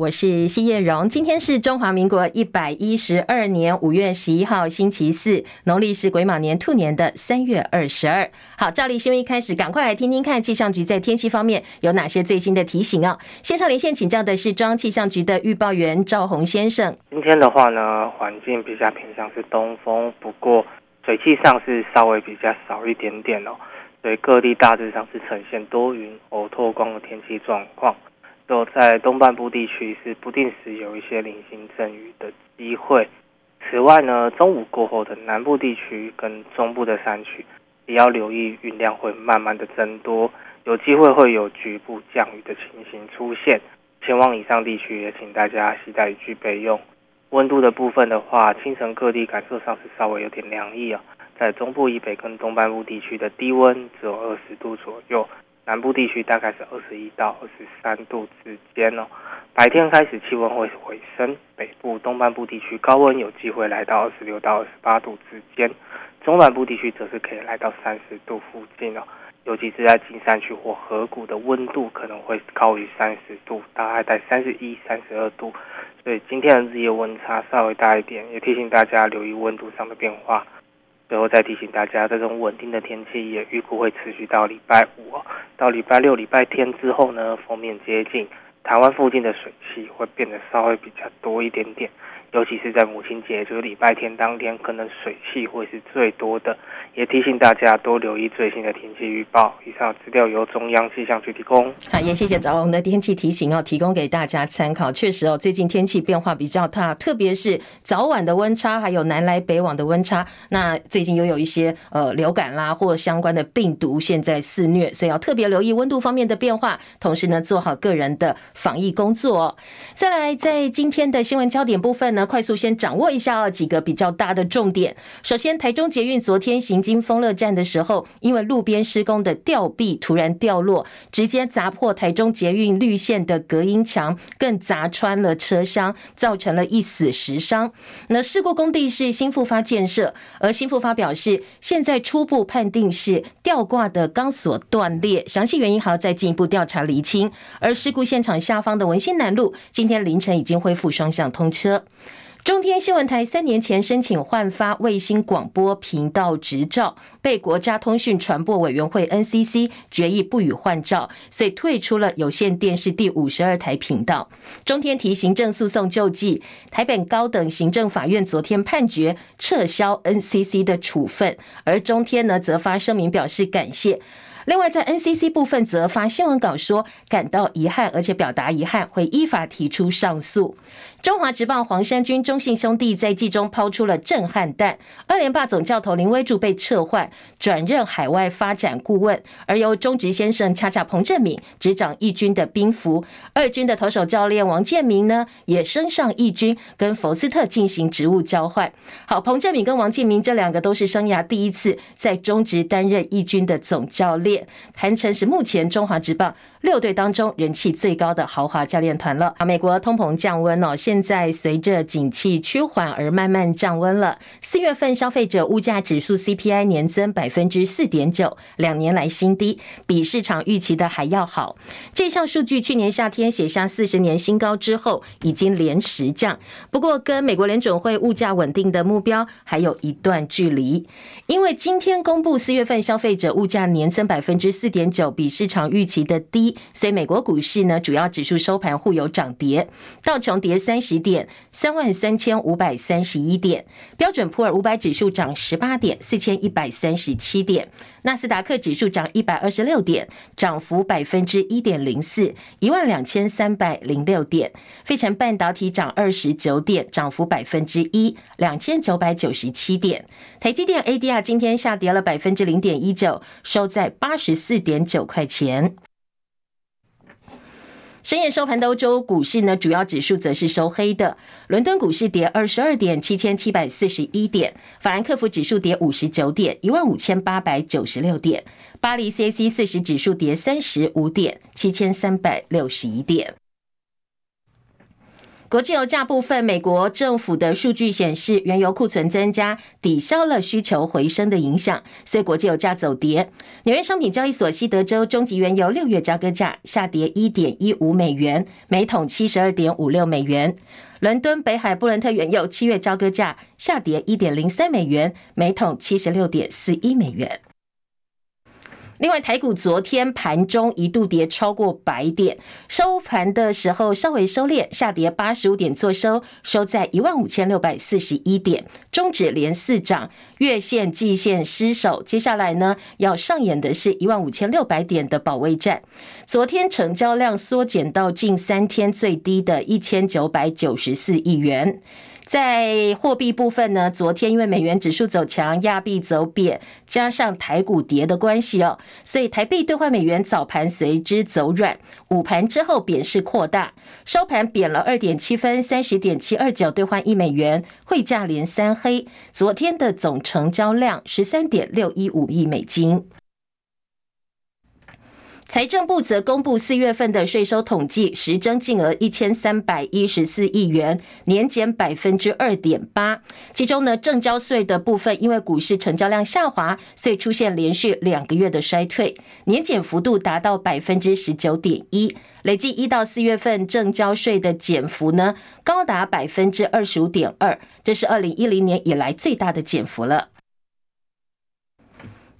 我是谢艳荣。今天是中华民国一百一十二年五月十一号，星期四，农历是癸卯年兔年的三月二十二。好，照例新闻一开始，赶快来听听看气象局在天气方面有哪些最新的提醒啊！线上连线请教的是中央气象局的预报员赵宏先生。今天的话呢，环境比较偏向是东风，不过水汽上是稍微比较少一点点哦。所以各地大致上是呈现多云偶透光的天气状况，就在东半部地区是不定时有一些零星阵雨的机会。此外呢，中午过后的南部地区跟中部的山区也要留意云量会慢慢的增多，有机会会有局部降雨的情形出现。前往以上地区也请大家携带雨具备用。温度的部分的话，清晨各地感受上是稍微有点凉意啊。在中部以北跟东半部地区的低温只有二十度左右，南部地区大概是二十一到二十三度之间哦。白天开始气温会回升，北部、东半部地区高温有机会来到二十六到二十八度之间，中南部地区则是可以来到三十度附近哦。尤其是在金山区或河谷的温度可能会高于三十度，大概在三十一、三十二度，所以今天的日夜温差稍微大一点，也提醒大家留意温度上的变化。最后再提醒大家，这种稳定的天气也预估会持续到礼拜五，到礼拜六、礼拜天之后呢，封面接近台湾附近的水汽会变得稍微比较多一点点。尤其是在母亲节，就是礼拜天当天，可能水汽会是最多的。也提醒大家多留意最新的天气预报。以上资料由中央气象局提供。好，也谢谢赵宏的天气提醒哦，提供给大家参考。确实哦，最近天气变化比较大，特别是早晚的温差，还有南来北往的温差。那最近又有一些呃流感啦，或相关的病毒现在肆虐，所以要特别留意温度方面的变化，同时呢，做好个人的防疫工作。再来，在今天的新闻焦点部分呢。那快速先掌握一下几个比较大的重点。首先，台中捷运昨天行经丰乐站的时候，因为路边施工的吊臂突然掉落，直接砸破台中捷运绿线的隔音墙，更砸穿了车厢，造成了一死十伤。那事故工地是新复发建设，而新复发表示，现在初步判定是吊挂的钢索断裂，详细原因还要再进一步调查厘清。而事故现场下方的文心南路，今天凌晨已经恢复双向通车。中天新闻台三年前申请换发卫星广播频道执照，被国家通讯传播委员会 NCC 决议不予换照，所以退出了有线电视第五十二台频道。中天提行政诉讼救济，台北高等行政法院昨天判决撤销 NCC 的处分，而中天呢则发声明表示感谢。另外，在 NCC 部分则发新闻稿说感到遗憾，而且表达遗憾，会依法提出上诉。中华职棒黄山军中信兄弟在季中抛出了震撼弹，二连霸总教头林威助被撤换，转任海外发展顾问，而由中职先生恰恰彭政闵执掌一军的兵符。二军的投手教练王建民呢，也升上一军，跟佛斯特进行职务交换。好，彭政闵跟王建民这两个都是生涯第一次在中职担任一军的总教练，堪称是目前中华职棒六队当中人气最高的豪华教练团了。美国通膨降温哦。现在随着景气趋缓而慢慢降温了。四月份消费者物价指数 CPI 年增百分之四点九，两年来新低，比市场预期的还要好。这项数据去年夏天写下四十年新高之后，已经连十降。不过，跟美国联准会物价稳定的目标还有一段距离。因为今天公布四月份消费者物价年增百百分之四点九，比市场预期的低，所以美国股市呢，主要指数收盘互有涨跌，道琼跌三。十点三万三千五百三十一点，标准普尔五百指数涨十八点四千一百三十七点，纳斯达克指数涨一百二十六点，涨幅百分之一点零四，一万两千三百零六点。费城半导体涨二十九点，涨幅百分之一，两千九百九十七点。台积电 ADR 今天下跌了百分之零点一九，收在八十四点九块钱。深夜收盘的欧洲股市呢，主要指数则是收黑的。伦敦股市跌二十二点，七千七百四十一点；法兰克福指数跌五十九点，一万五千八百九十六点；巴黎 CAC 四十指数跌三十五点，七千三百六十一点。国际油价部分，美国政府的数据显示，原油库存增加抵消了需求回升的影响，所以国际油价走跌。纽约商品交易所西德州中级原油六月交割价下跌一点一五美元，每桶七十二点五六美元。伦敦北海布伦特原油七月交割价下跌一点零三美元，每桶七十六点四一美元。另外，台股昨天盘中一度跌超过百点，收盘的时候稍微收敛，下跌八十五点，做收收在一万五千六百四十一点，中指连四涨，月线、季线失守。接下来呢，要上演的是一万五千六百点的保卫战。昨天成交量缩减到近三天最低的一千九百九十四亿元。在货币部分呢，昨天因为美元指数走强，亚币走贬，加上台股跌的关系哦，所以台币兑换美元早盘随之走软，午盘之后贬势扩大，收盘贬了二点七分，三十点七二九兑换一美元，汇价连三黑。昨天的总成交量十三点六一五亿美金。财政部则公布四月份的税收统计，实征净额一千三百一十四亿元，年减百分之二点八。其中呢，证交税的部分，因为股市成交量下滑，所以出现连续两个月的衰退，年减幅度达到百分之十九点一。累计一到四月份证交税的减幅呢，高达百分之二十五点二，这是二零一零年以来最大的减幅了。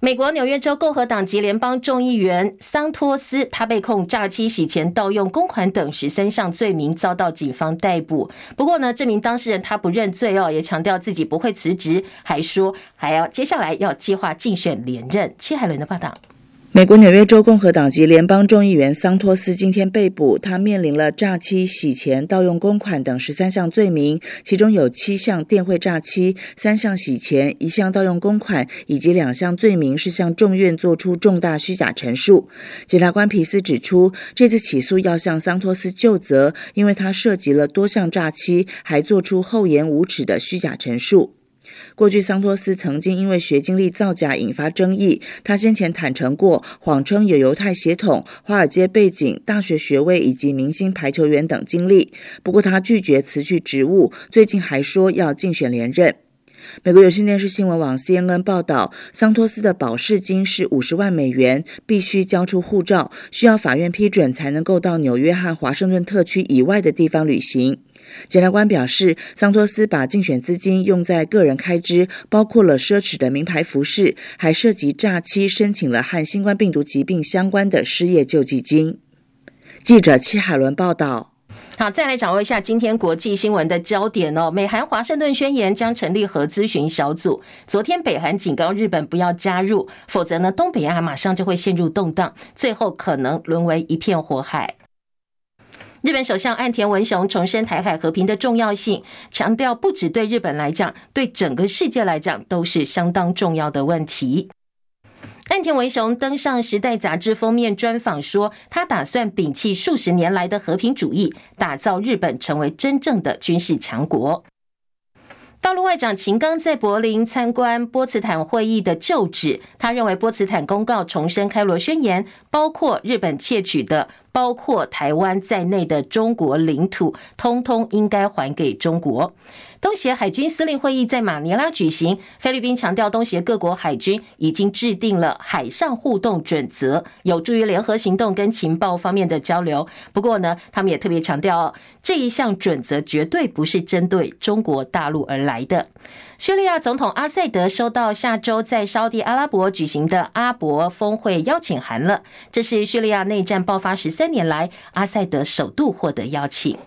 美国纽约州共和党籍联邦众议员桑托斯，他被控诈欺、洗钱、盗用公款等十三项罪名，遭到警方逮捕。不过呢，这名当事人他不认罪哦，也强调自己不会辞职，还说还要接下来要计划竞选连任。戚海伦的报道。美国纽约州共和党籍联邦众议员桑托斯今天被捕，他面临了诈欺、洗钱、盗用公款等十三项罪名，其中有七项电汇诈欺、三项洗钱、一项盗用公款，以及两项罪名是向众院做出重大虚假陈述。检察官皮斯指出，这次起诉要向桑托斯就责，因为他涉及了多项诈欺，还做出厚颜无耻的虚假陈述。过去，桑托斯曾经因为学经历造假引发争议。他先前坦承过，谎称有犹太血统、华尔街背景、大学学位以及明星排球员等经历。不过，他拒绝辞去职务，最近还说要竞选连任。美国有线电视新闻网 CNN 报道，桑托斯的保释金是五十万美元，必须交出护照，需要法院批准才能够到纽约和华盛顿特区以外的地方旅行。检察官表示，桑托斯把竞选资金用在个人开支，包括了奢侈的名牌服饰，还涉及诈欺，申请了和新冠病毒疾病相关的失业救济金。记者戚海伦报道。好，再来掌握一下今天国际新闻的焦点哦。美韩华盛顿宣言将成立核咨询小组。昨天北韩警告日本不要加入，否则呢，东北亚马上就会陷入动荡，最后可能沦为一片火海。日本首相岸田文雄重申台海和平的重要性，强调不只对日本来讲，对整个世界来讲都是相当重要的问题。岸田文雄登上《时代》杂志封面专访说，他打算摒弃数十年来的和平主义，打造日本成为真正的军事强国。大陆外长秦刚在柏林参观波茨坦会议的旧址，他认为波茨坦公告重申开罗宣言，包括日本窃取的。包括台湾在内的中国领土，通通应该还给中国。东协海军司令会议在马尼拉举行，菲律宾强调东协各国海军已经制定了海上互动准则，有助于联合行动跟情报方面的交流。不过呢，他们也特别强调，这一项准则绝对不是针对中国大陆而来的。叙利亚总统阿塞德收到下周在沙地阿拉伯举行的阿伯峰会邀请函了，这是叙利亚内战爆发十三年来阿塞德首度获得邀请。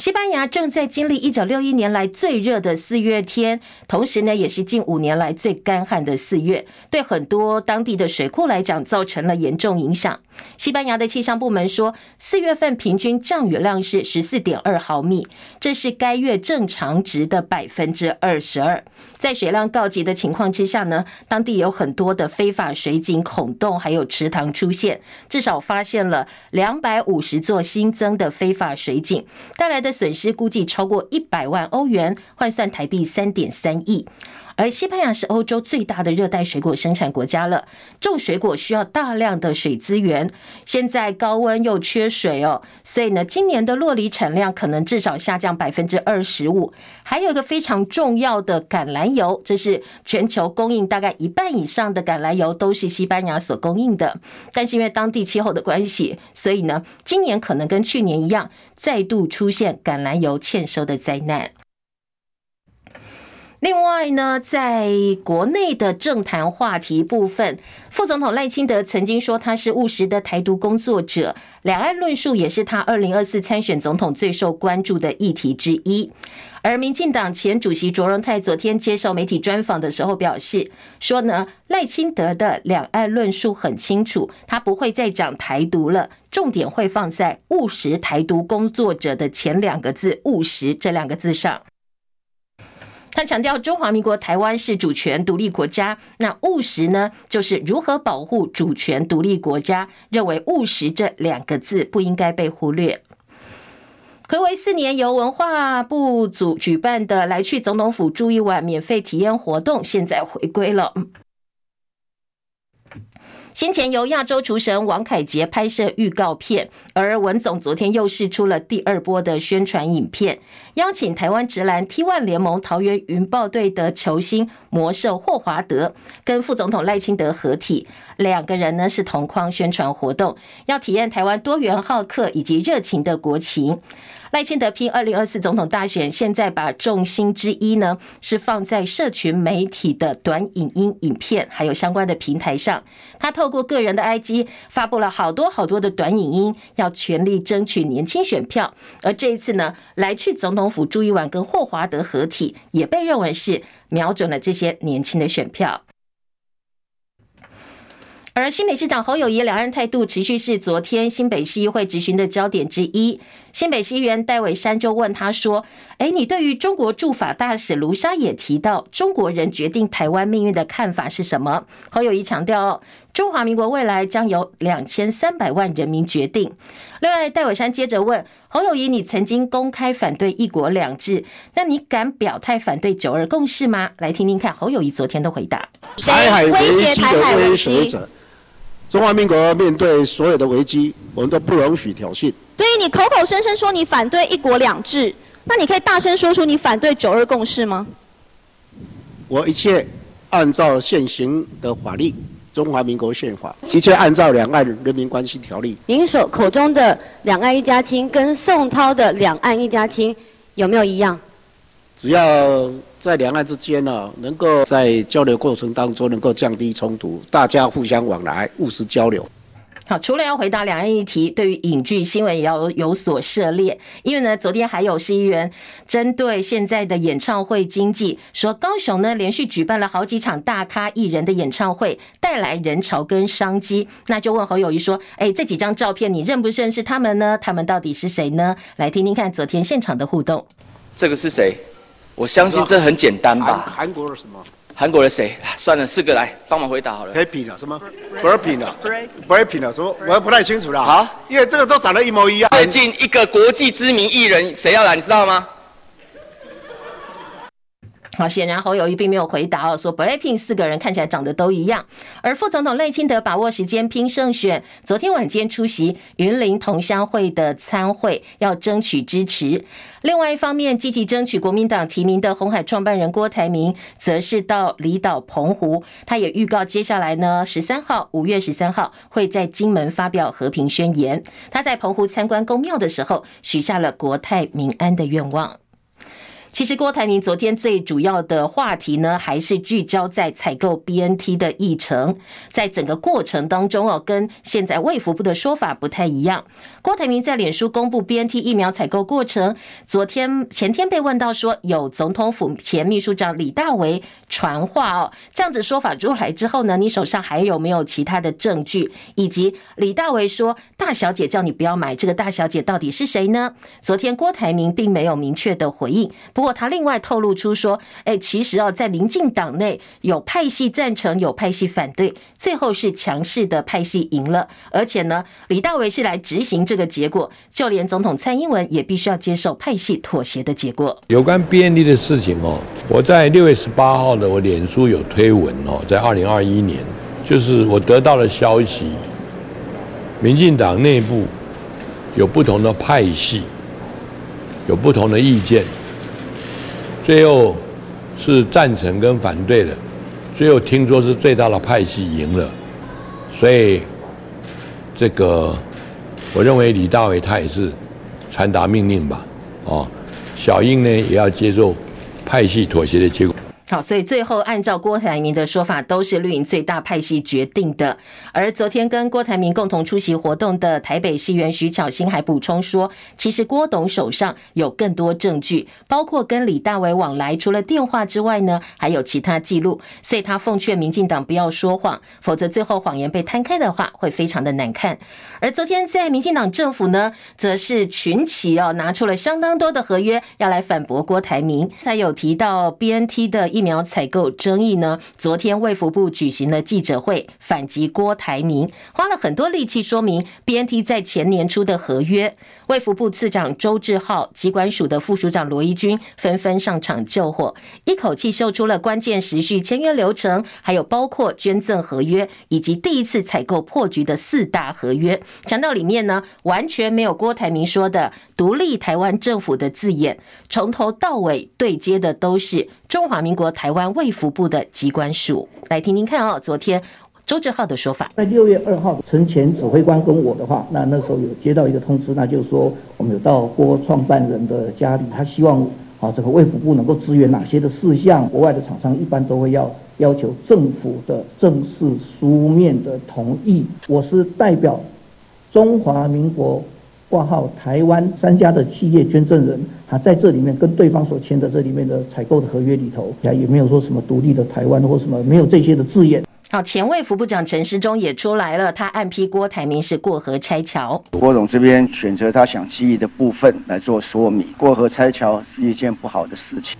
西班牙正在经历一九六一年来最热的四月天，同时呢，也是近五年来最干旱的四月，对很多当地的水库来讲造成了严重影响。西班牙的气象部门说，四月份平均降雨量是十四点二毫米，这是该月正常值的百分之二十二。在水量告急的情况之下呢，当地有很多的非法水井孔洞，还有池塘出现，至少发现了两百五十座新增的非法水井，带来的损失估计超过一百万欧元，换算台币三点三亿。而西班牙是欧洲最大的热带水果生产国家了，种水果需要大量的水资源，现在高温又缺水哦，所以呢，今年的洛梨产量可能至少下降百分之二十五。还有一个非常重要的橄榄油，这是全球供应大概一半以上的橄榄油都是西班牙所供应的，但是因为当地气候的关系，所以呢，今年可能跟去年一样，再度出现橄榄油欠收的灾难。另外呢，在国内的政坛话题部分，副总统赖清德曾经说他是务实的台独工作者，两岸论述也是他二零二四参选总统最受关注的议题之一。而民进党前主席卓荣泰昨天接受媒体专访的时候表示，说呢，赖清德的两岸论述很清楚，他不会再讲台独了，重点会放在务实台独工作者的前两个字“务实”这两个字上。他强调，中华民国台湾是主权独立国家，那务实呢，就是如何保护主权独立国家。认为务实这两个字不应该被忽略。睽违四年，由文化部组举办的“来去总统府住一晚”免费体验活动，现在回归了。先前由亚洲厨神王凯杰拍摄预告片，而文总昨天又释出了第二波的宣传影片，邀请台湾职篮 T1 联盟桃园云豹队的球星魔兽霍华德跟副总统赖清德合体，两个人呢是同框宣传活动，要体验台湾多元好客以及热情的国情。赖清德拼二零二四总统大选，现在把重心之一呢是放在社群媒体的短影音影片，还有相关的平台上。他透过个人的 IG 发布了好多好多的短影音，要全力争取年轻选票。而这一次呢，来去总统府住一晚，跟霍华德合体，也被认为是瞄准了这些年轻的选票。而新北市长侯友谊两岸态度持续是昨天新北市议会质询的焦点之一。新北市议员戴伟山就问他说：“哎，你对于中国驻法大使卢沙也提到中国人决定台湾命运的看法是什么？”侯友谊强调：“中华民国未来将由两千三百万人民决定。”另外，戴伟山接着问侯友谊：“你曾经公开反对一国两制，那你敢表态反对九二共识吗？”来听听看侯友谊昨天的回答。台海危机的威胁者。中华民国面对所有的危机，我们都不容许挑衅。所以你口口声声说你反对一国两制，那你可以大声说出你反对九二共识吗？我一切按照现行的法律，中华民国宪法，一切按照两岸人民关系条例。您所口中的两岸一家亲，跟宋涛的两岸一家亲有没有一样？只要。在两岸之间呢，能够在交流过程当中能够降低冲突，大家互相往来，务实交流。好，除了要回答两岸议题，对于影剧新闻也要有所涉猎。因为呢，昨天还有市议员针对现在的演唱会经济，说高雄呢连续举办了好几场大咖艺人的演唱会，带来人潮跟商机。那就问侯友谊说：“哎，这几张照片你认不认识他们呢？他们到底是谁呢？”来听听看昨天现场的互动。这个是谁？我相信这很简单吧？韩国的什么？韩国的谁？算了，四个来帮忙回答好了。Happy 了什么了？Blackpink 了什么？我也不太清楚了。好，因为这个都长得一模一样。最近一个国际知名艺人谁要来？你知道吗？好，显然侯友宜并没有回答哦，说 BLACKPINK 四个人看起来长得都一样。而副总统赖清德把握时间拼胜选，昨天晚间出席云林同乡会的参会，要争取支持。另外一方面，积极争取国民党提名的红海创办人郭台铭，则是到离岛澎湖，他也预告接下来呢，十三号五月十三号会在金门发表和平宣言。他在澎湖参观宫庙的时候，许下了国泰民安的愿望。其实郭台铭昨天最主要的话题呢，还是聚焦在采购 BNT 的议程。在整个过程当中哦，跟现在卫福部的说法不太一样。郭台铭在脸书公布 BNT 疫苗采购过程，昨天前天被问到说有总统府前秘书长李大为传话哦，这样子说法出来之后呢，你手上还有没有其他的证据？以及李大为说大小姐叫你不要买，这个大小姐到底是谁呢？昨天郭台铭并没有明确的回应。不过他另外透露出说，哎，其实哦，在民进党内有派系赞成，有派系反对，最后是强势的派系赢了。而且呢，李大为是来执行这个结果，就连总统蔡英文也必须要接受派系妥协的结果。有关 BNT 的事情哦，我在六月十八号的我脸书有推文哦，在二零二一年，就是我得到了消息，民进党内部有不同的派系，有不同的意见，最后是赞成跟反对的，最后听说是最大的派系赢了，所以这个我认为李大伟他也是传达命令吧，哦，小英呢也要接受派系妥协的结果。好，所以最后按照郭台铭的说法，都是绿营最大派系决定的。而昨天跟郭台铭共同出席活动的台北市议员徐巧芯还补充说，其实郭董手上有更多证据，包括跟李大为往来，除了电话之外呢，还有其他记录。所以他奉劝民进党不要说谎，否则最后谎言被摊开的话，会非常的难看。而昨天在民进党政府呢，则是群起哦，拿出了相当多的合约要来反驳郭台铭，才有提到 BNT 的疫苗采购争议呢。昨天卫福部举行了记者会，反击郭台铭，花了很多力气说明 BNT 在前年初的合约。卫福部次长周志浩、疾管署的副署长罗一军纷纷上场救火，一口气秀出了关键时序签约流程，还有包括捐赠合约以及第一次采购破局的四大合约。讲到里面呢，完全没有郭台铭说的独立台湾政府的字眼，从头到尾对接的都是中华民国台湾卫福部的疾管署，来听听看哦。昨天周志浩的说法，在六月二号，陈前指挥官跟我的话，那那时候有接到一个通知，那就是说我们有到郭创办人的家里，他希望啊这个卫福部能够支援哪些的事项。国外的厂商一般都会要要求政府的正式书面的同意。我是代表中华民国。挂号台湾三家的企业捐赠人，他在这里面跟对方所签的这里面的采购的合约里头，也没有说什么独立的台湾或什么，没有这些的字眼。好，前卫副部长陈时中也出来了，他暗批郭台铭是过河拆桥。郭总这边选择他想记忆的部分来做说明，过河拆桥是一件不好的事情。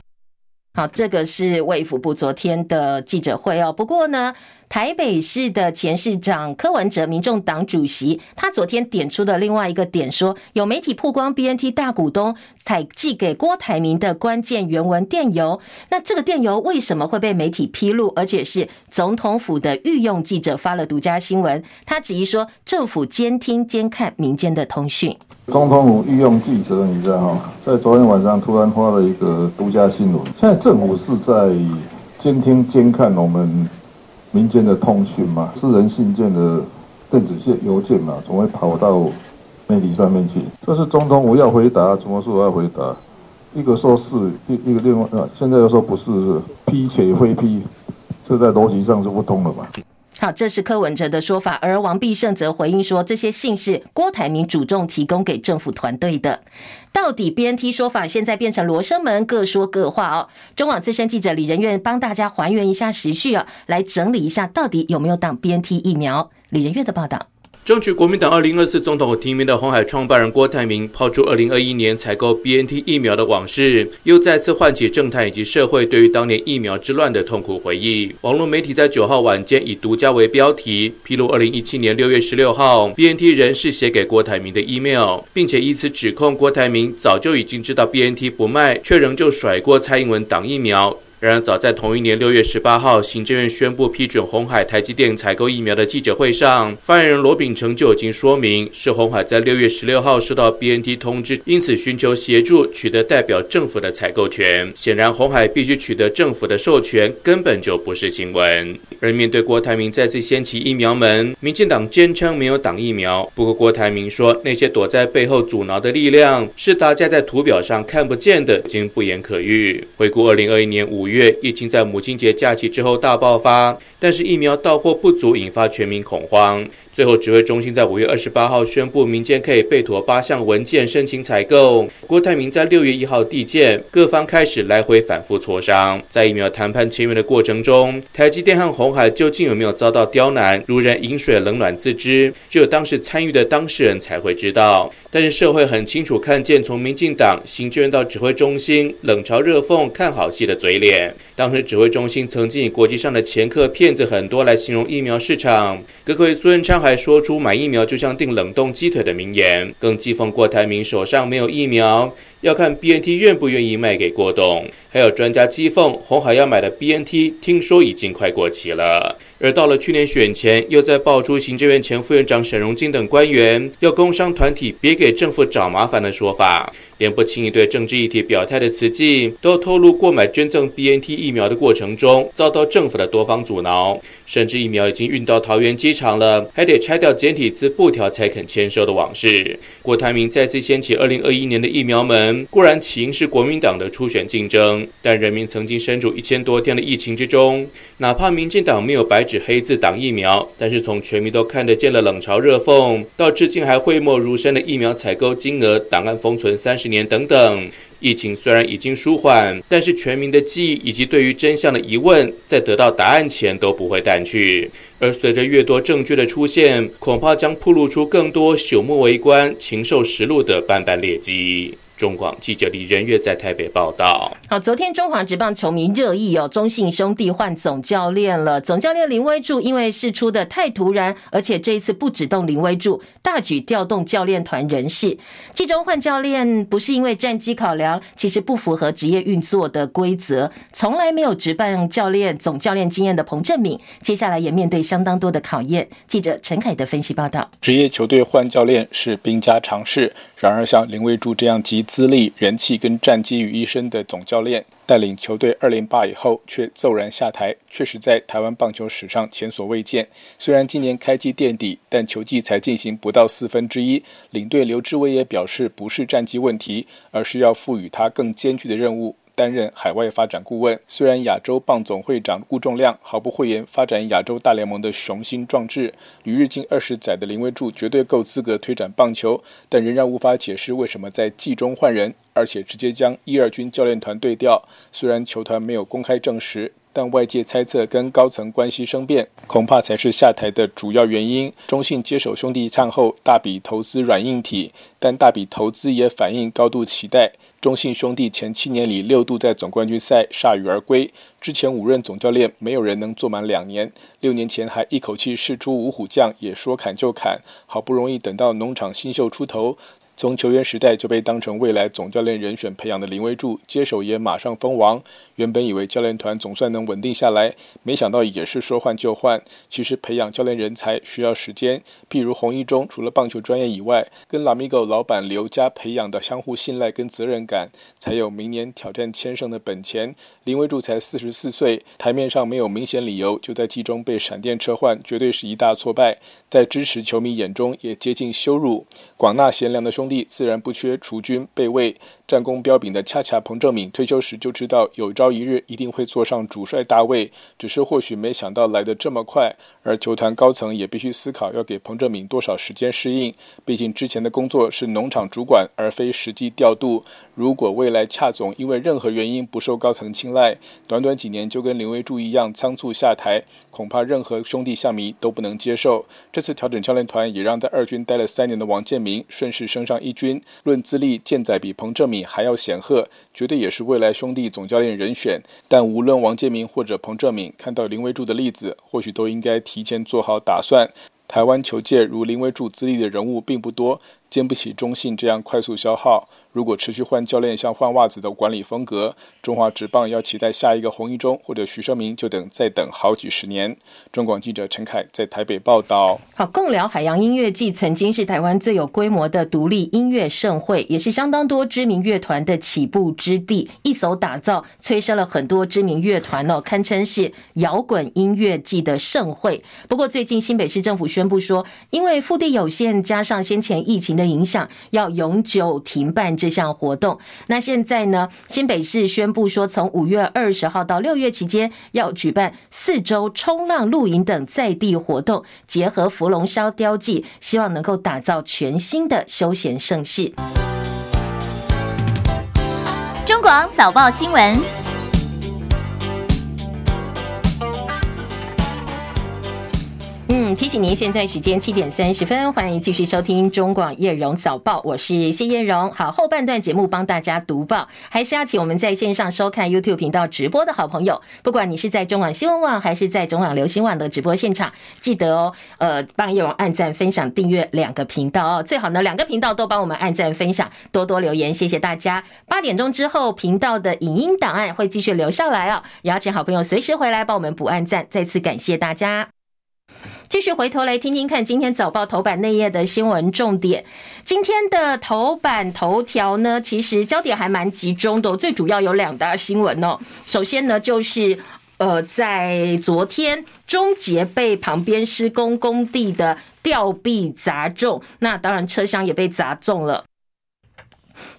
好，这个是卫福部昨天的记者会哦。不过呢，台北市的前市长柯文哲，民众党主席，他昨天点出的另外一个点说，有媒体曝光 BNT 大股东采寄给郭台铭的关键原文电邮。那这个电邮为什么会被媒体披露？而且是总统府的御用记者发了独家新闻。他质疑说，政府监听监看民间的通讯。总统府御用记者，你知道哈，在昨天晚上突然发了一个独家新闻。现在政府是在监听监看我们民间的通讯嘛？私人信件的电子信邮件嘛，总会跑到媒体上面去。这是总统府要回答，怎么说我要回答？一个说是，一一个另外啊，现在又说不是，批且非批，这在逻辑上是不通的嘛？好，这是柯文哲的说法，而王必胜则回应说，这些信是郭台铭主动提供给政府团队的。到底 BNT 说法现在变成罗生门，各说各话哦。中网资深记者李仁月帮大家还原一下时序啊，来整理一下到底有没有打 BNT 疫苗。李仁月的报道。争取国民党二零二四总统提名的红海创办人郭台铭抛出二零二一年采购 BNT 疫苗的往事，又再次唤起政坛以及社会对于当年疫苗之乱的痛苦回忆。网络媒体在九号晚间以独家为标题，披露二零一七年六月十六号 BNT 人士写给郭台铭的 email，并且以此指控郭台铭早就已经知道 BNT 不卖，却仍旧甩锅蔡英文挡疫苗。然而，早在同一年六月十八号，行政院宣布批准红海台积电采购疫苗的记者会上，发言人罗秉成就已经说明，是红海在六月十六号收到 BNT 通知，因此寻求协助取得代表政府的采购权。显然，红海必须取得政府的授权，根本就不是新闻。而面对郭台铭再次掀起疫苗门，民进党坚称没有挡疫苗。不过，郭台铭说，那些躲在背后阻挠的力量，是大家在图表上看不见的，已经不言可喻。回顾二零二一年五月。疫情在母亲节假期之后大爆发，但是疫苗到货不足，引发全民恐慌。最后，指挥中心在五月二十八号宣布，民间可以备妥八项文件申请采购。郭台铭在六月一号递件，各方开始来回反复磋商。在疫苗谈判签约的过程中，台积电和鸿海究竟有没有遭到刁难，如人饮水，冷暖自知，只有当时参与的当事人才会知道。但是社会很清楚看见，从民进党行政院到指挥中心，冷嘲热讽、看好戏的嘴脸。当时指挥中心曾经以国际上的前客、骗子很多来形容疫苗市场。阁揆苏贞昌还说出买疫苗就像订冷冻鸡腿的名言，更讥讽郭台铭手上没有疫苗，要看 BNT 愿不愿意卖给郭董。还有专家讥讽红海要买的 BNT，听说已经快过期了。而到了去年选前，又在爆出行政院前副院长沈荣金等官员要工商团体别给政府找麻烦的说法，连不轻易对政治议题表态的慈济，都透露过买捐赠 BNT 疫苗的过程中遭到政府的多方阻挠，甚至疫苗已经运到桃园机场了，还得拆掉简体字布条才肯签收的往事。郭台铭再次掀起2021年的疫苗门，固然起因是国民党的初选竞争，但人民曾经身处一千多天的疫情之中，哪怕民进党没有白纸黑字挡疫苗，但是从全民都看得见的冷嘲热讽，到至今还讳莫如深的疫苗采购金额、档案封存三十年等等，疫情虽然已经舒缓，但是全民的记忆以及对于真相的疑问，在得到答案前都不会淡去。而随着越多证据的出现，恐怕将暴露出更多朽木为官、禽兽食禄的斑斑劣迹。中广记者李仁月在台北报道。好，昨天中华职棒球迷热议哦，中信兄弟换总教练了。总教练林威柱因为事出的太突然，而且这一次不只动林威柱，大举调动教练团人士。季中换教练不是因为战绩考量，其实不符合职业运作的规则。从来没有职棒教练、总教练经验的彭振敏，接下来也面对相当多的考验。记者陈凯的分析报道：职业球队换教练是兵家常事，然而像林威柱这样集资历、人气跟战绩于一身的总教练，带领球队二连霸以后却骤然下台，确实在台湾棒球史上前所未见。虽然今年开季垫底，但球季才进行不到四分之一，领队刘志威也表示，不是战绩问题，而是要赋予他更艰巨的任务。担任海外发展顾问，虽然亚洲棒总会长顾仲亮毫不讳言发展亚洲大联盟的雄心壮志，旅日近二十载的林威柱绝对够资格推展棒球，但仍然无法解释为什么在季中换人，而且直接将一二军教练团对调。虽然球团没有公开证实。但外界猜测跟高层关系生变，恐怕才是下台的主要原因。中信接手兄弟唱后，大笔投资软硬体，但大笔投资也反映高度期待。中信兄弟前七年里六度在总冠军赛铩羽而归，之前五任总教练没有人能做满两年。六年前还一口气试出五虎将，也说砍就砍，好不容易等到农场新秀出头。从球员时代就被当成未来总教练人选培养的林威助接手也马上封王。原本以为教练团总算能稳定下来，没想到也是说换就换。其实培养教练人才需要时间，譬如洪一中，除了棒球专业以外，跟 Lamigo 老板刘家培养的相互信赖跟责任感，才有明年挑战千胜的本钱。林威助才四十四岁，台面上没有明显理由就在季中被闪电撤换，绝对是一大挫败，在支持球迷眼中也接近羞辱。广纳贤良的兄地自然不缺除菌备位。战功彪炳的恰恰彭正敏退休时就知道有朝一日一定会坐上主帅大位，只是或许没想到来得这么快。而球团高层也必须思考要给彭正敏多少时间适应，毕竟之前的工作是农场主管而非实际调度。如果未来恰总因为任何原因不受高层青睐，短短几年就跟林威助一样仓促下台，恐怕任何兄弟象迷都不能接受。这次调整教练团也让在二军待了三年的王建民顺势升上一军，论资历，健仔比彭正敏你还要显赫，绝对也是未来兄弟总教练人选。但无论王建民或者彭正敏，看到林威柱的例子，或许都应该提前做好打算。台湾球界如林威柱资历的人物并不多，经不起中信这样快速消耗。如果持续换教练，像换袜子的管理风格，中华职棒要期待下一个洪一中或者徐胜明，就等再等好几十年。中广记者陈凯在台北报道。好，共聊海洋音乐季曾经是台湾最有规模的独立音乐盛会，也是相当多知名乐团的起步之地，一手打造，催生了很多知名乐团哦，堪称是摇滚音乐季的盛会。不过最近新北市政府宣布说，因为腹地有限，加上先前疫情的影响，要永久停办这项活动。那现在呢，新北市宣布说，从五月二十号到六月期间，要举办四周冲浪、露营等在地活动，结合福隆烧雕祭，希望能够打造全新的休闲盛事。中广早报新闻。提醒您，现在时间七点三十分，欢迎继续收听中广叶荣早报，我是谢叶荣。好，后半段节目帮大家读报，还是要请我们在线上收看 YouTube 频道直播的好朋友，不管你是在中广新闻网还是在中广流行网的直播现场，记得哦，呃，帮叶荣按赞、分享、订阅两个频道哦，最好呢两个频道都帮我们按赞、分享，多多留言，谢谢大家。八点钟之后，频道的影音档案会继续留下来哦，也要请好朋友随时回来帮我们补按赞，再次感谢大家。继续回头来听听看，今天早报头版内页的新闻重点。今天的头版头条呢，其实焦点还蛮集中的，最主要有两大新闻哦。首先呢，就是呃，在昨天中捷被旁边施工工地的吊臂砸中，那当然车厢也被砸中了。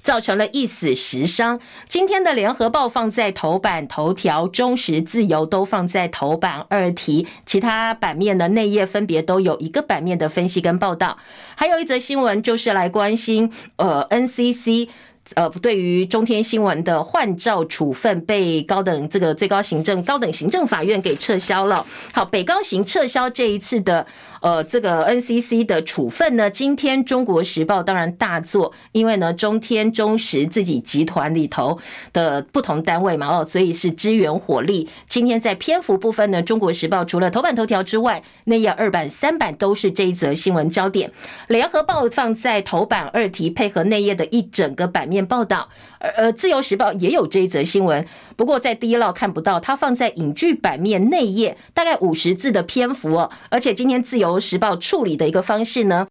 造成了一死十伤。今天的联合报放在头版头条，中时自由都放在头版二题，其他版面的内页分别都有一个版面的分析跟报道。还有一则新闻就是来关心，呃，NCC。呃，对于中天新闻的换照处分被高等这个最高行政高等行政法院给撤销了。好，北高行撤销这一次的呃这个 NCC 的处分呢，今天中国时报当然大作，因为呢中天中时自己集团里头的不同单位嘛哦，所以是支援火力。今天在篇幅部分呢，中国时报除了头版头条之外，内页二版三版都是这一则新闻焦点。联合报放在头版二题，配合内页的一整个版面。报道，呃，自由时报也有这一则新闻，不过在第一烙看不到，它放在影剧版面内页，大概五十字的篇幅哦。而且今天自由时报处理的一个方式呢，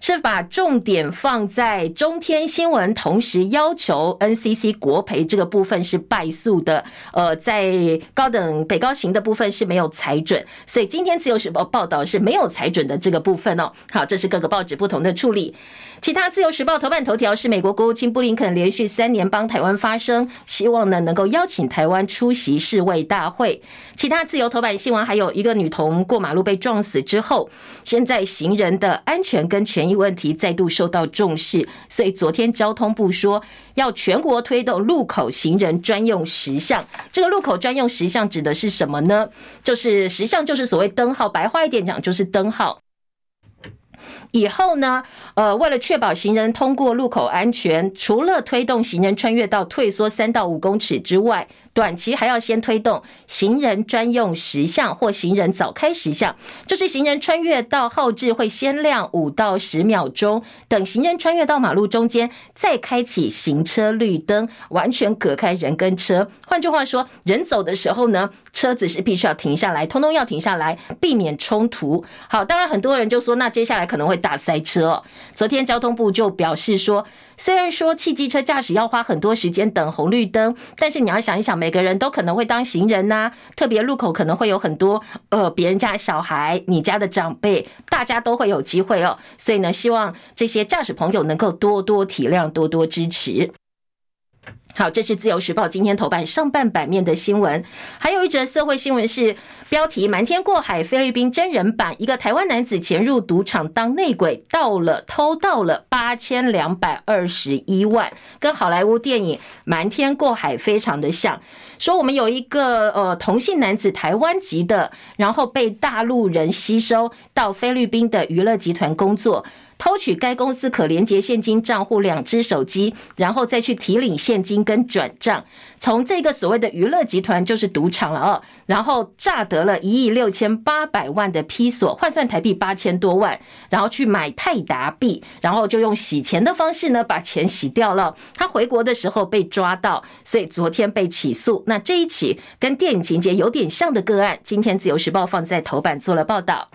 是把重点放在中天新闻，同时要求 NCC 国赔这个部分是败诉的。呃，在高等北高行的部分是没有裁准，所以今天自由时报报道是没有裁准的这个部分哦。好，这是各个报纸不同的处理。其他自由时报头版头条是美国国务卿布林肯连续三年帮台湾发声，希望呢能够邀请台湾出席世卫大会。其他自由头版新闻还有一个女童过马路被撞死之后，现在行人的安全跟权益问题再度受到重视，所以昨天交通部说要全国推动路口行人专用时相。这个路口专用时相指的是什么呢？就是时相就是所谓灯号，白话一点讲就是灯号。以后呢，呃，为了确保行人通过路口安全，除了推动行人穿越道退缩三到五公尺之外，短期还要先推动行人专用时相或行人早开时相，就是行人穿越到后置会先亮五到十秒钟，等行人穿越到马路中间再开启行车绿灯，完全隔开人跟车。换句话说，人走的时候呢，车子是必须要停下来，通通要停下来，避免冲突。好，当然很多人就说，那接下来可能会大塞车哦。昨天交通部就表示说，虽然说汽机车驾驶要花很多时间等红绿灯，但是你要想一想，每个人都可能会当行人呐，特别路口可能会有很多呃别人家的小孩、你家的长辈，大家都会有机会哦。所以呢，希望这些驾驶朋友能够多多体谅、多多支持。好，这是自由时报今天头版上半版面的新闻，还有一则社会新闻是标题：瞒天过海菲律宾真人版，一个台湾男子潜入赌场当内鬼，盗了偷盗了八千两百二十一万，跟好莱坞电影《瞒天过海》非常的像。说我们有一个呃同性男子，台湾籍的，然后被大陆人吸收到菲律宾的娱乐集团工作。偷取该公司可连接现金账户两只手机，然后再去提领现金跟转账，从这个所谓的娱乐集团就是赌场了哦，然后诈得了一亿六千八百万的披索，换算台币八千多万，然后去买泰达币，然后就用洗钱的方式呢把钱洗掉了。他回国的时候被抓到，所以昨天被起诉。那这一起跟电影情节有点像的个案，今天自由时报放在头版做了报道。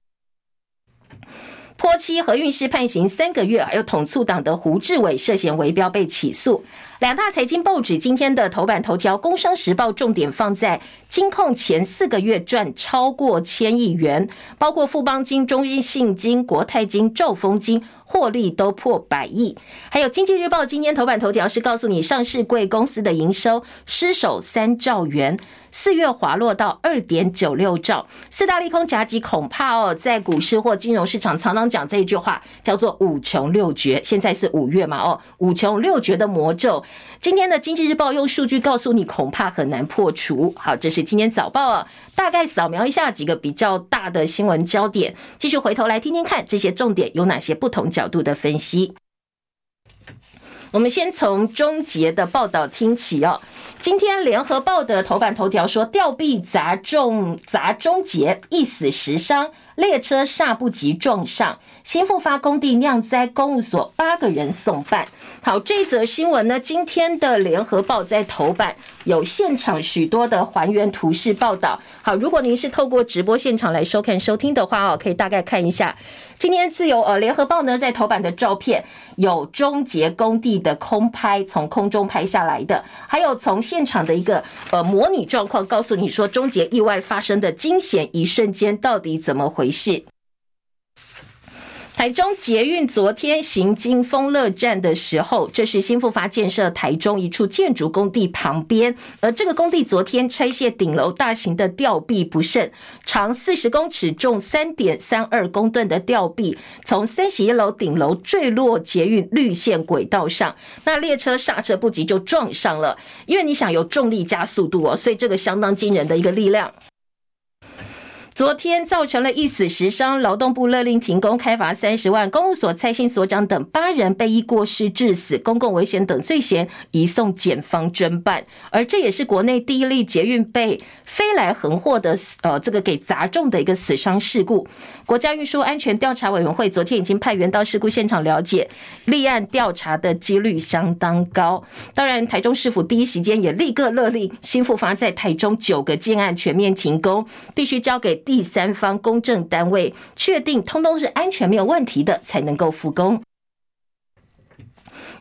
泼漆何韵诗判刑三个月，还有统促党的胡志伟涉嫌围标被起诉。两大财经报纸今天的头版头条，《工商时报》重点放在金控前四个月赚超过千亿元，包括富邦金、中信金、国泰金、兆丰金、获利都破百亿。还有经济日报今天头版头条是告诉你，上市贵公司的营收失守三兆元。四月滑落到二点九六兆，四大利空夹击，恐怕哦，在股市或金融市场常常讲这一句话，叫做五穷六绝。现在是五月嘛，哦，五穷六绝的魔咒，今天的经济日报用数据告诉你，恐怕很难破除。好，这是今天早报啊，大概扫描一下几个比较大的新闻焦点，继续回头来听听看这些重点有哪些不同角度的分析。我们先从终结的报道听起哦。今天联合报的头版头条说，吊臂砸中砸中捷，一死十伤，列车刹不及撞上，新复发工地酿灾，公务所八个人送办。好，这则新闻呢，今天的联合报在头版有现场许多的还原图示报道。好，如果您是透过直播现场来收看收听的话哦，可以大概看一下。今天自由呃联合报呢，在头版的照片有终结工地的空拍，从空中拍下来的，还有从现场的一个呃模拟状况，告诉你说终结意外发生的惊险一瞬间到底怎么回事。台中捷运昨天行经丰乐站的时候，这是新复发建设台中一处建筑工地旁边，而这个工地昨天拆卸顶楼大型的吊臂不慎，长四十公尺、重三点三二公吨的吊臂从三十一楼顶楼坠落捷运绿线轨道上，那列车刹车不及就撞上了，因为你想有重力加速度哦，所以这个相当惊人的一个力量。昨天造成了一死十伤，劳动部勒令停工开罚三十万，公务所蔡姓所长等八人被依过失致死、公共危险等罪嫌移送检方侦办。而这也是国内第一例捷运被飞来横祸的呃这个给砸中的一个死伤事故。国家运输安全调查委员会昨天已经派员到事故现场了解，立案调查的几率相当高。当然，台中市府第一时间也立刻勒令新复发在台中九个建案全面停工，必须交给。第三方公证单位确定通通是安全没有问题的，才能够复工。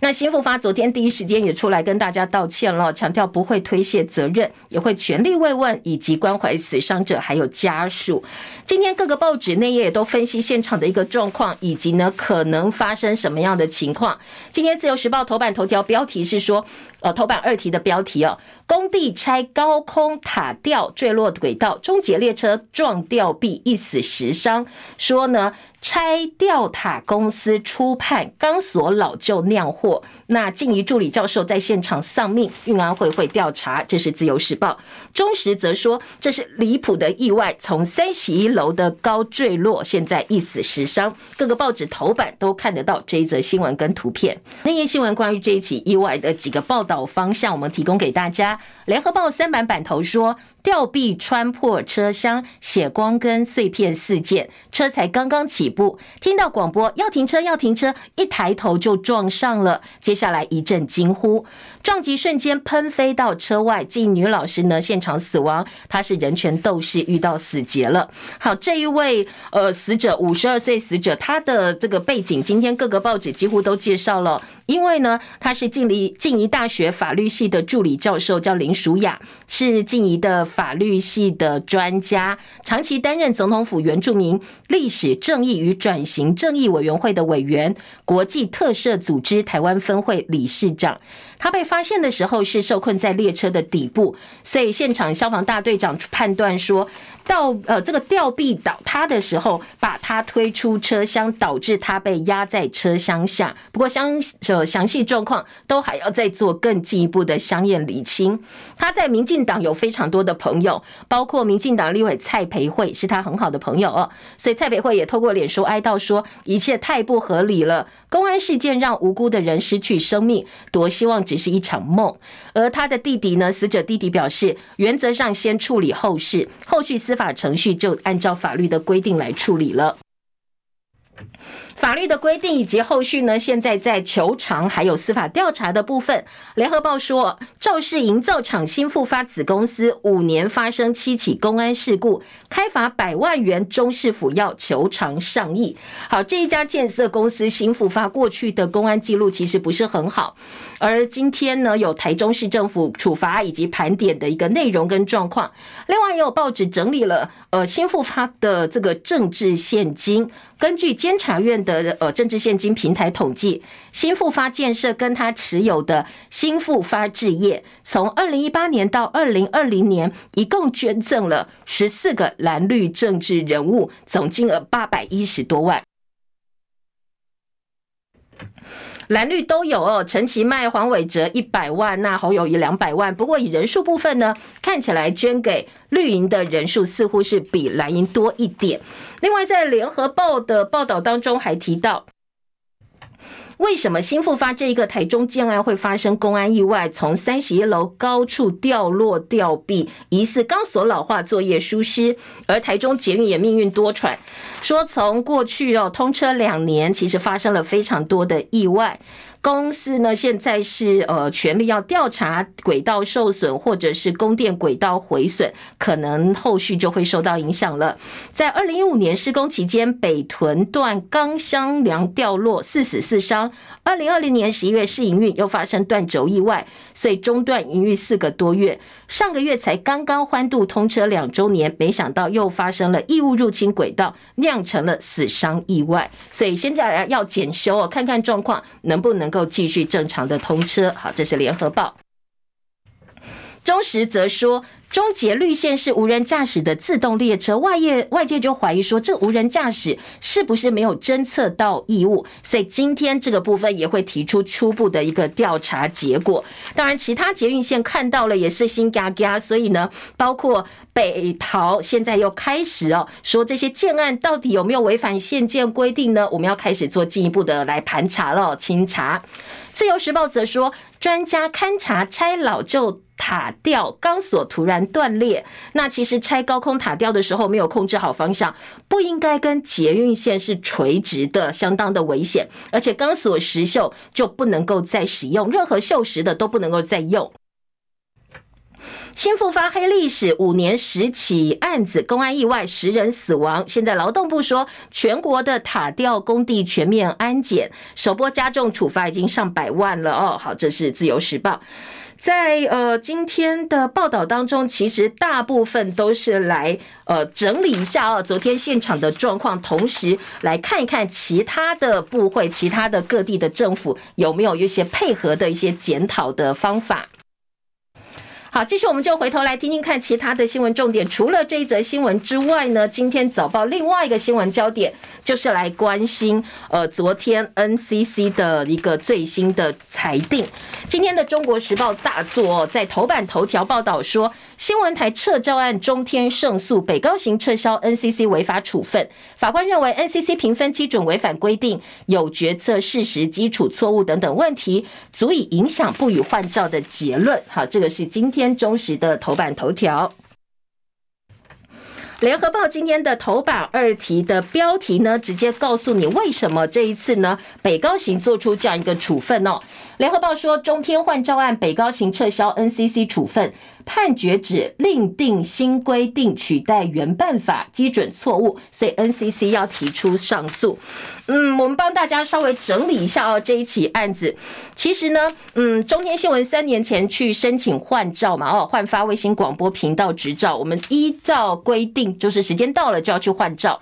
那新复发昨天第一时间也出来跟大家道歉了，强调不会推卸责任，也会全力慰问以及关怀死伤者还有家属。今天各个报纸内页也都分析现场的一个状况，以及呢可能发生什么样的情况。今天自由时报头版头条标题是说，呃，头版二题的标题哦，工地拆高空塔吊坠落轨道，终结列车撞吊臂，一死十伤。说呢。拆吊塔公司初判钢索老旧酿祸，那静怡助理教授在现场丧命，运安会会调查。这是自由时报。中时则说，这是离谱的意外，从三十一楼的高坠落，现在一死十伤。各个报纸头版都看得到这一则新闻跟图片。那些新闻关于这一起意外的几个报道方向，我们提供给大家。联合报三版版头说。吊臂穿破车厢，血光跟碎片四溅，车才刚刚起步，听到广播要停车要停车，一抬头就撞上了。接下来一阵惊呼，撞击瞬间喷飞到车外，竟女老师呢现场死亡。她是人权斗士，遇到死劫了。好，这一位呃死者五十二岁死者，他的这个背景，今天各个报纸几乎都介绍了。因为呢，他是静宜静宜大学法律系的助理教授，叫林淑雅，是静宜的法律系的专家，长期担任总统府原住民历史正义与转型正义委员会的委员，国际特赦组织台湾分会理事长。他被发现的时候是受困在列车的底部，所以现场消防大队长判断说。到呃，这个吊臂倒塌的时候，把他推出车厢，导致他被压在车厢下。不过相呃详细状况都还要再做更进一步的相验厘清。他在民进党有非常多的朋友，包括民进党立委蔡培慧是他很好的朋友哦。所以蔡培慧也透过脸书哀悼说，一切太不合理了，公安事件让无辜的人失去生命，多希望只是一场梦。而他的弟弟呢，死者弟弟表示，原则上先处理后事，后续司法程序就按照法律的规定来处理了。法律的规定以及后续呢，现在在求偿还有司法调查的部分。联合报说，肇事营造厂新复发子公司五年发生七起公安事故，开罚百万元，中市府要求偿上亿。好，这一家建设公司新复发过去的公安记录其实不是很好，而今天呢，有台中市政府处罚以及盘点的一个内容跟状况。另外也有报纸整理了，呃，新复发的这个政治现金，根据监察院的。的呃政治现金平台统计，新复发建设跟他持有的新复发置业，从二零一八年到二零二零年，一共捐赠了十四个蓝绿政治人物，总金额八百一十多万。蓝绿都有哦，陈其迈、黄伟哲一百万，那侯友谊两百万。不过以人数部分呢，看起来捐给绿营的人数似乎是比蓝营多一点。另外，在联合报的报道当中还提到。为什么新复发这一个台中建案会发生公安意外？从三十一楼高处掉落吊臂，疑似钢索老化作业疏失。而台中捷运也命运多舛，说从过去哦通车两年，其实发生了非常多的意外。公司呢，现在是呃全力要调查轨道受损或者是供电轨道毁损，可能后续就会受到影响了。在二零一五年施工期间，北屯段钢箱梁掉落，四死四伤。二零二零年十一月试营运又发生断轴意外，所以中断营运四个多月。上个月才刚刚欢度通车两周年，没想到又发生了异物入侵轨道，酿成了死伤意外。所以现在要检修哦，看看状况能不能够继续正常的通车。好，这是联合报。中时则说。终结绿线是无人驾驶的自动列车，外业外界就怀疑说，这无人驾驶是不是没有侦测到异物？所以今天这个部分也会提出初步的一个调查结果。当然，其他捷运线看到了也是心嘎嘎，所以呢，包括北桃现在又开始哦，说这些建案到底有没有违反现建规定呢？我们要开始做进一步的来盘查了，清查。自由时报则说，专家勘察拆老旧塔吊钢索突然断裂，那其实拆高空塔吊的时候没有控制好方向，不应该跟捷运线是垂直的，相当的危险。而且钢索时锈就不能够再使用，任何锈蚀的都不能够再用。新富发黑历史，五年十起案子，公安意外十人死亡。现在劳动部说，全国的塔吊工地全面安检，首波加重处罚已经上百万了哦。好，这是自由时报在呃今天的报道当中，其实大部分都是来呃整理一下哦昨天现场的状况，同时来看一看其他的部会、其他的各地的政府有没有一些配合的一些检讨的方法。好，继续我们就回头来听听看其他的新闻重点。除了这一则新闻之外呢，今天早报另外一个新闻焦点就是来关心呃昨天 NCC 的一个最新的裁定。今天的中国时报大作，在头版头条报道说。新闻台撤照案中天胜诉，北高行撤销 NCC 违法处分。法官认为 NCC 评分基准违反规定，有决策事实基础错误等等问题，足以影响不予换照的结论。好，这个是今天中时的头版头条。联合报今天的头版二题的标题呢，直接告诉你为什么这一次呢，北高行做出这样一个处分哦。联合报说，中天换照案，北高行撤销 NCC 处分。判决指另定新规定取代原办法基准错误，所以 NCC 要提出上诉。嗯，我们帮大家稍微整理一下哦，这一起案子，其实呢，嗯，中天新闻三年前去申请换照嘛，哦，换发卫星广播频道执照，我们依照规定，就是时间到了就要去换照。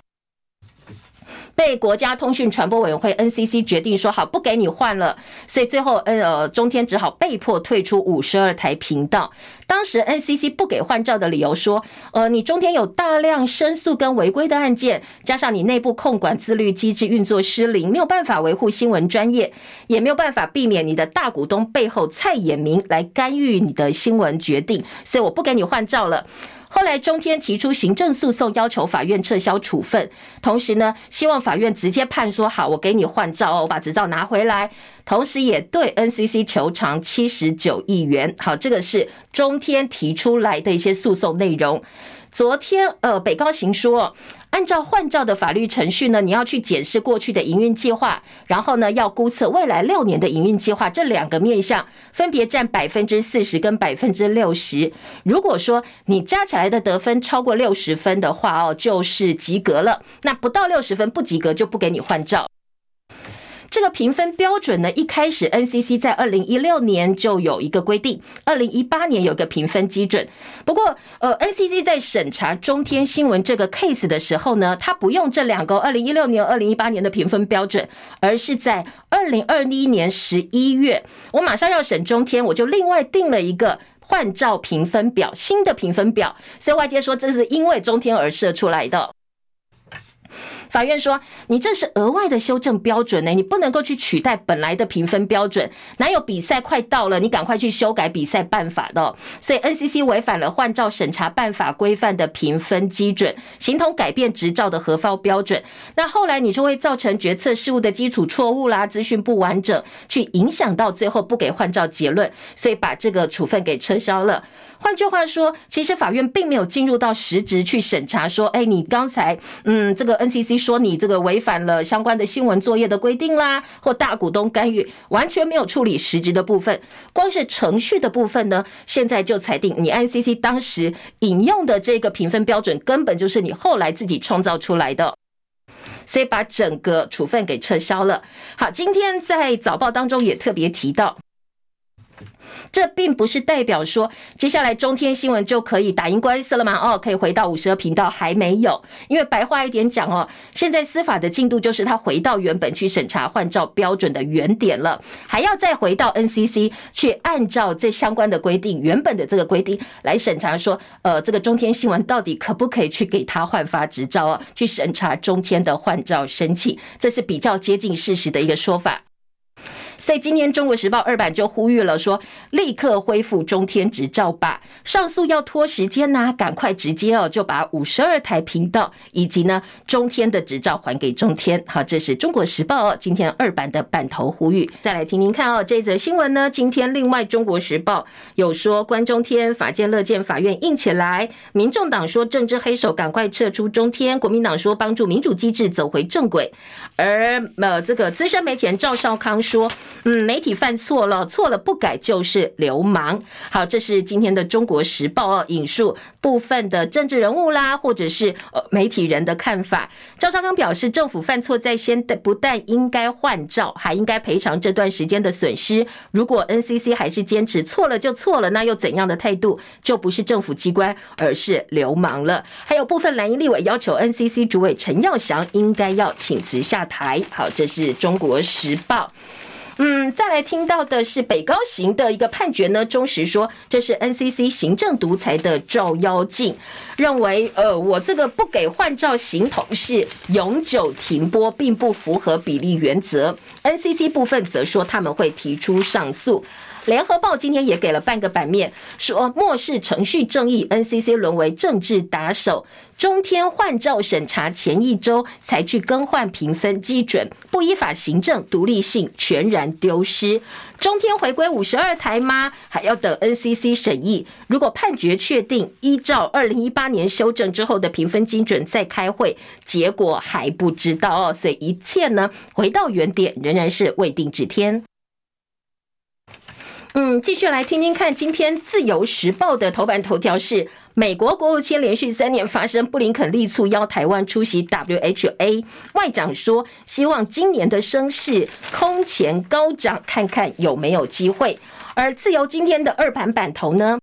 被国家通讯传播委员会 NCC 决定说好不给你换了，所以最后呃中天只好被迫退出五十二台频道。当时 NCC 不给换照的理由说，呃你中天有大量申诉跟违规的案件，加上你内部控管自律机制运作失灵，没有办法维护新闻专业，也没有办法避免你的大股东背后蔡衍明来干预你的新闻决定，所以我不给你换照了。后来中天提出行政诉讼，要求法院撤销处分，同时呢，希望法院直接判说好，我给你换照哦，我把执照拿回来，同时也对 NCC 求偿七十九亿元。好，这个是中天提出来的一些诉讼内容。昨天，呃，北高行说，按照换照的法律程序呢，你要去检视过去的营运计划，然后呢，要估测未来六年的营运计划，这两个面向分别占百分之四十跟百分之六十。如果说你加起来的得分超过六十分的话，哦，就是及格了。那不到六十分不及格就不给你换照。这个评分标准呢，一开始 NCC 在二零一六年就有一个规定，二零一八年有个评分基准。不过，呃，NCC 在审查中天新闻这个 case 的时候呢，他不用这两个二零一六年、二零一八年的评分标准，而是在二零二一年十一月，我马上要审中天，我就另外定了一个换照评分表，新的评分表。所以外界说，这是因为中天而设出来的。法院说：“你这是额外的修正标准呢，你不能够去取代本来的评分标准。哪有比赛快到了，你赶快去修改比赛办法的？所以 NCC 违反了换照审查办法规范的评分基准，形同改变执照的核发标准。那后来你就会造成决策事务的基础错误啦，资讯不完整，去影响到最后不给换照结论，所以把这个处分给撤销了。”换句话说，其实法院并没有进入到实质去审查，说，哎，你刚才，嗯，这个 NCC 说你这个违反了相关的新闻作业的规定啦，或大股东干预，完全没有处理实质的部分。光是程序的部分呢，现在就裁定你 NCC 当时引用的这个评分标准，根本就是你后来自己创造出来的，所以把整个处分给撤销了。好，今天在早报当中也特别提到。这并不是代表说接下来中天新闻就可以打赢官司了吗？哦，可以回到五十二频道？还没有，因为白话一点讲哦，现在司法的进度就是他回到原本去审查换照标准的原点了，还要再回到 NCC 去按照这相关的规定，原本的这个规定来审查说，呃，这个中天新闻到底可不可以去给他换发执照啊？去审查中天的换照申请，这是比较接近事实的一个说法。所以今天《中国时报》二版就呼吁了，说立刻恢复中天执照吧，上诉要拖时间呐、赶快直接哦，就把五十二台频道以及呢中天的执照还给中天。好，这是《中国时报》哦，今天二版的版头呼吁。再来听听看哦，这则新闻呢，今天另外《中国时报》有说关中天，法监乐见法院硬起来，民众党说政治黑手赶快撤出中天，国民党说帮助民主机制走回正轨，而呃这个资深媒体人赵少康说。嗯，媒体犯错了，错了不改就是流氓。好，这是今天的《中国时报》哦，引述部分的政治人物啦，或者是呃媒体人的看法。赵少康表示，政府犯错在先，不但应该换照，还应该赔偿这段时间的损失。如果 NCC 还是坚持错了就错了，那又怎样的态度就不是政府机关，而是流氓了。还有部分蓝营立委要求 NCC 主委陈耀祥应该要请辞下台。好，这是《中国时报》。嗯，再来听到的是北高行的一个判决呢，中时说这是 NCC 行政独裁的照妖镜，认为呃我这个不给换照行同事永久停播，并不符合比例原则。NCC 部分则说他们会提出上诉。联合报今天也给了半个版面，说漠视程序正义，NCC 沦为政治打手。中天换照审查前一周才去更换评分基准，不依法行政，独立性全然丢失。中天回归五十二台吗？还要等 NCC 审议。如果判决确定，依照二零一八年修正之后的评分基准再开会，结果还不知道哦。所以一切呢，回到原点，仍然是未定之天。嗯，继续来听听看，今天《自由时报》的头版头条是：美国国务卿连续三年发声，布林肯力促邀台湾出席 WHA，外长说希望今年的声势空前高涨，看看有没有机会。而自由今天的二盘版头呢？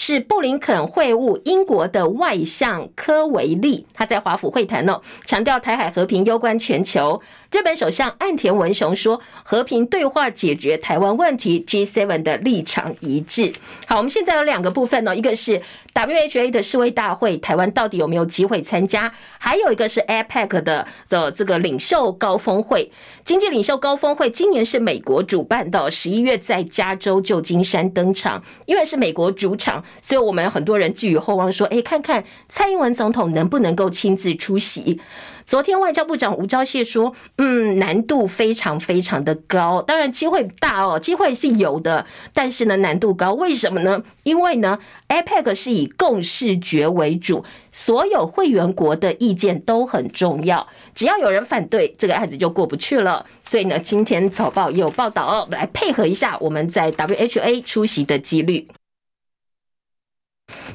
是布林肯会晤英国的外相科维利，他在华府会谈呢，强调台海和平攸关全球。日本首相岸田文雄说，和平对话解决台湾问题，G7 的立场一致。好，我们现在有两个部分呢，一个是 WHA 的世卫大会，台湾到底有没有机会参加？还有一个是 APEC 的的这个领袖高峰会，经济领袖高峰会今年是美国主办的，十一月在加州旧金山登场，因为是美国主场，所以我们很多人寄予厚望，说，哎，看看蔡英文总统能不能够亲自出席。昨天外交部长吴钊燮说，嗯，难度非常非常的高，当然机会大哦，机会是有的，但是呢，难度高，为什么呢？因为呢，APEC 是以共识决为主，所有会员国的意见都很重要，只要有人反对，这个案子就过不去了。所以呢，今天早报有报道哦，来配合一下我们在 WHA 出席的几率。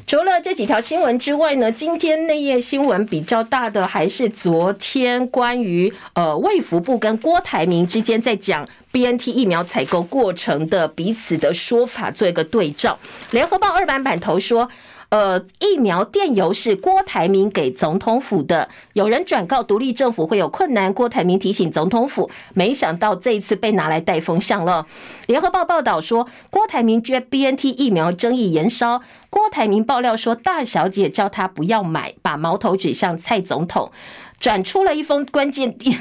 除了这几条新闻之外呢，今天内页新闻比较大的还是昨天关于呃卫福部跟郭台铭之间在讲 BNT 疫苗采购过程的彼此的说法做一个对照。联合报二版版头说。呃，疫苗电邮是郭台铭给总统府的，有人转告独立政府会有困难，郭台铭提醒总统府，没想到这一次被拿来带风向了。联合报报道说，郭台铭捐 BNT 疫苗争议延烧，郭台铭爆料说大小姐叫他不要买，把矛头指向蔡总统，转出了一封关键电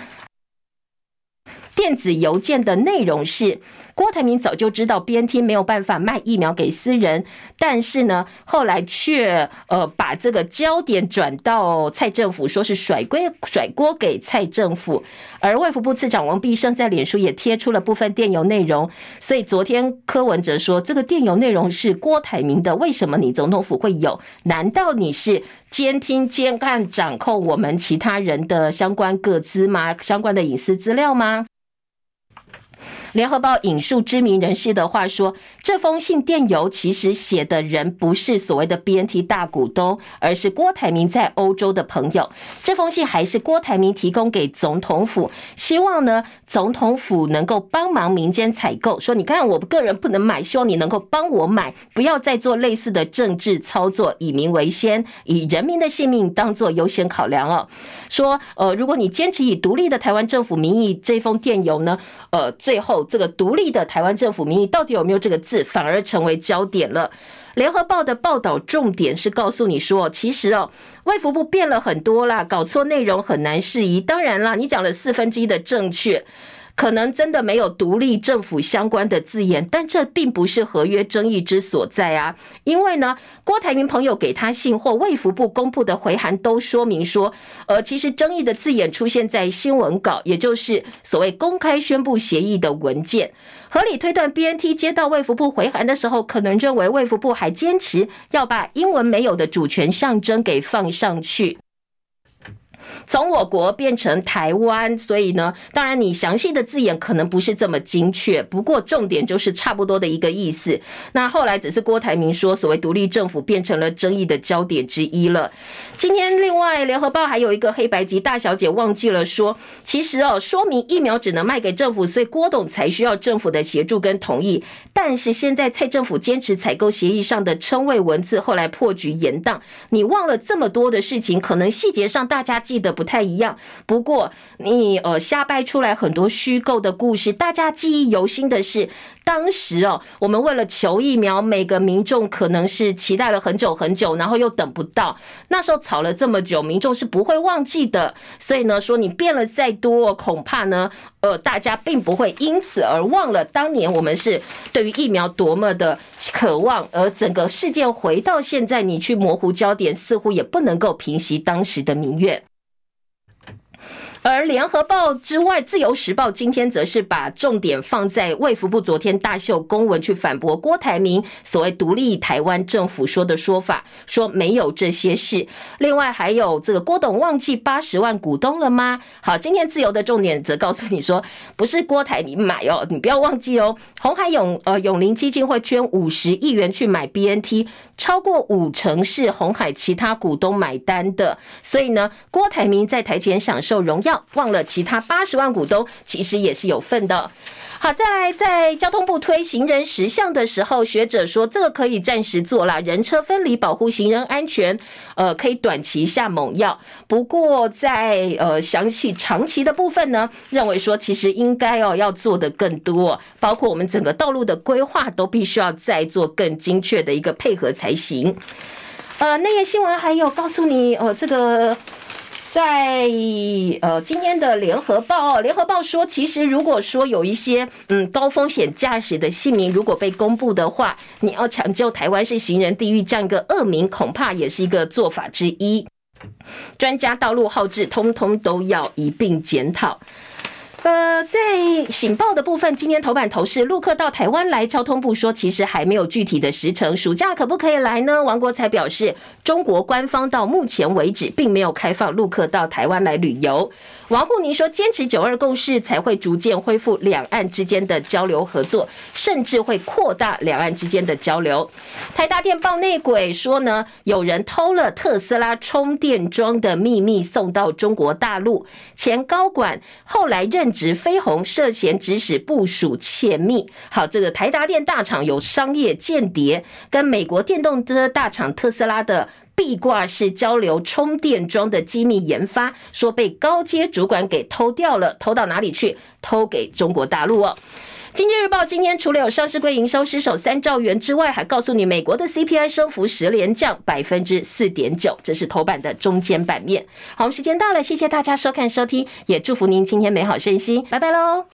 电子邮件的内容是。郭台铭早就知道 BNT 没有办法卖疫苗给私人，但是呢，后来却呃把这个焦点转到蔡政府，说是甩锅甩锅给蔡政府。而外服部次长王必胜在脸书也贴出了部分电邮内容，所以昨天柯文哲说这个电邮内容是郭台铭的，为什么你总统府会有？难道你是监听、监看、掌控我们其他人的相关个资吗？相关的隐私资料吗？联合报引述知名人士的话说，这封信电邮其实写的人不是所谓的 BNT 大股东，而是郭台铭在欧洲的朋友。这封信还是郭台铭提供给总统府，希望呢总统府能够帮忙民间采购。说你看，我个人不能买，希望你能够帮我买，不要再做类似的政治操作，以民为先，以人民的性命当做优先考量哦。说呃，如果你坚持以独立的台湾政府名义，这封电邮呢，呃，最后。这个独立的台湾政府名义到底有没有这个字，反而成为焦点了。联合报的报道重点是告诉你说，其实哦，卫服部变了很多啦，搞错内容很难适宜。当然啦，你讲了四分之一的正确。可能真的没有独立政府相关的字眼，但这并不是合约争议之所在啊！因为呢，郭台铭朋友给他信或卫福部公布的回函都说明说，呃，其实争议的字眼出现在新闻稿，也就是所谓公开宣布协议的文件。合理推断，BNT 接到卫福部回函的时候，可能认为卫福部还坚持要把英文没有的主权象征给放上去。从我国变成台湾，所以呢，当然你详细的字眼可能不是这么精确，不过重点就是差不多的一个意思。那后来只是郭台铭说，所谓独立政府变成了争议的焦点之一了。今天另外联合报还有一个黑白级大小姐忘记了说，其实哦，说明疫苗只能卖给政府，所以郭董才需要政府的协助跟同意。但是现在蔡政府坚持采购协议上的称谓文字，后来破局延宕，你忘了这么多的事情，可能细节上大家记得不太一样，不过你呃瞎掰出来很多虚构的故事，大家记忆犹新的是，当时哦，我们为了求疫苗，每个民众可能是期待了很久很久，然后又等不到，那时候吵了这么久，民众是不会忘记的。所以呢，说你变了再多，恐怕呢，呃，大家并不会因此而忘了当年我们是对于疫苗多么的渴望，而整个事件回到现在，你去模糊焦点，似乎也不能够平息当时的民怨。而联合报之外，自由时报今天则是把重点放在卫福部昨天大秀公文去反驳郭台铭所谓独立台湾政府说的说法，说没有这些事。另外还有这个郭董忘记八十万股东了吗？好，今天自由的重点则告诉你说，不是郭台铭买哦，你不要忘记哦。红海永呃永龄基金会捐五十亿元去买 BNT，超过五成是红海其他股东买单的，所以呢，郭台铭在台前享受荣耀。忘了其他八十万股东其实也是有份的。好，再来在交通部推行人时相的时候，学者说这个可以暂时做啦，人车分离，保护行人安全，呃，可以短期下猛药。不过在呃详细长期的部分呢，认为说其实应该哦要做的更多，包括我们整个道路的规划都必须要再做更精确的一个配合才行。呃，那页新闻还有告诉你哦，这个。在呃今天的联合报，联合报说，其实如果说有一些嗯高风险驾驶的姓名如果被公布的话，你要抢救台湾是行人地狱这样一个恶名，恐怕也是一个做法之一。专家道路号志，通通都要一并检讨。呃，在醒报的部分，今天头版头是陆客到台湾来，交通部说其实还没有具体的时程，暑假可不可以来呢？王国材表示，中国官方到目前为止并没有开放陆客到台湾来旅游。王沪宁说，坚持九二共识才会逐渐恢复两岸之间的交流合作，甚至会扩大两岸之间的交流。台大电报内鬼说呢，有人偷了特斯拉充电桩的秘密送到中国大陆，前高管后来直飞鸿，涉嫌指使部署窃密。好，这个台达电大厂有商业间谍，跟美国电动车大厂特斯拉的。壁挂式交流充电桩的机密研发，说被高阶主管给偷掉了，偷到哪里去？偷给中国大陆哦。经济日报今天除了有上市柜营收失守三兆元之外，还告诉你美国的 CPI 升幅十连降百分之四点九，这是头版的中间版面。好，我们时间到了，谢谢大家收看收听，也祝福您今天美好身心，拜拜喽。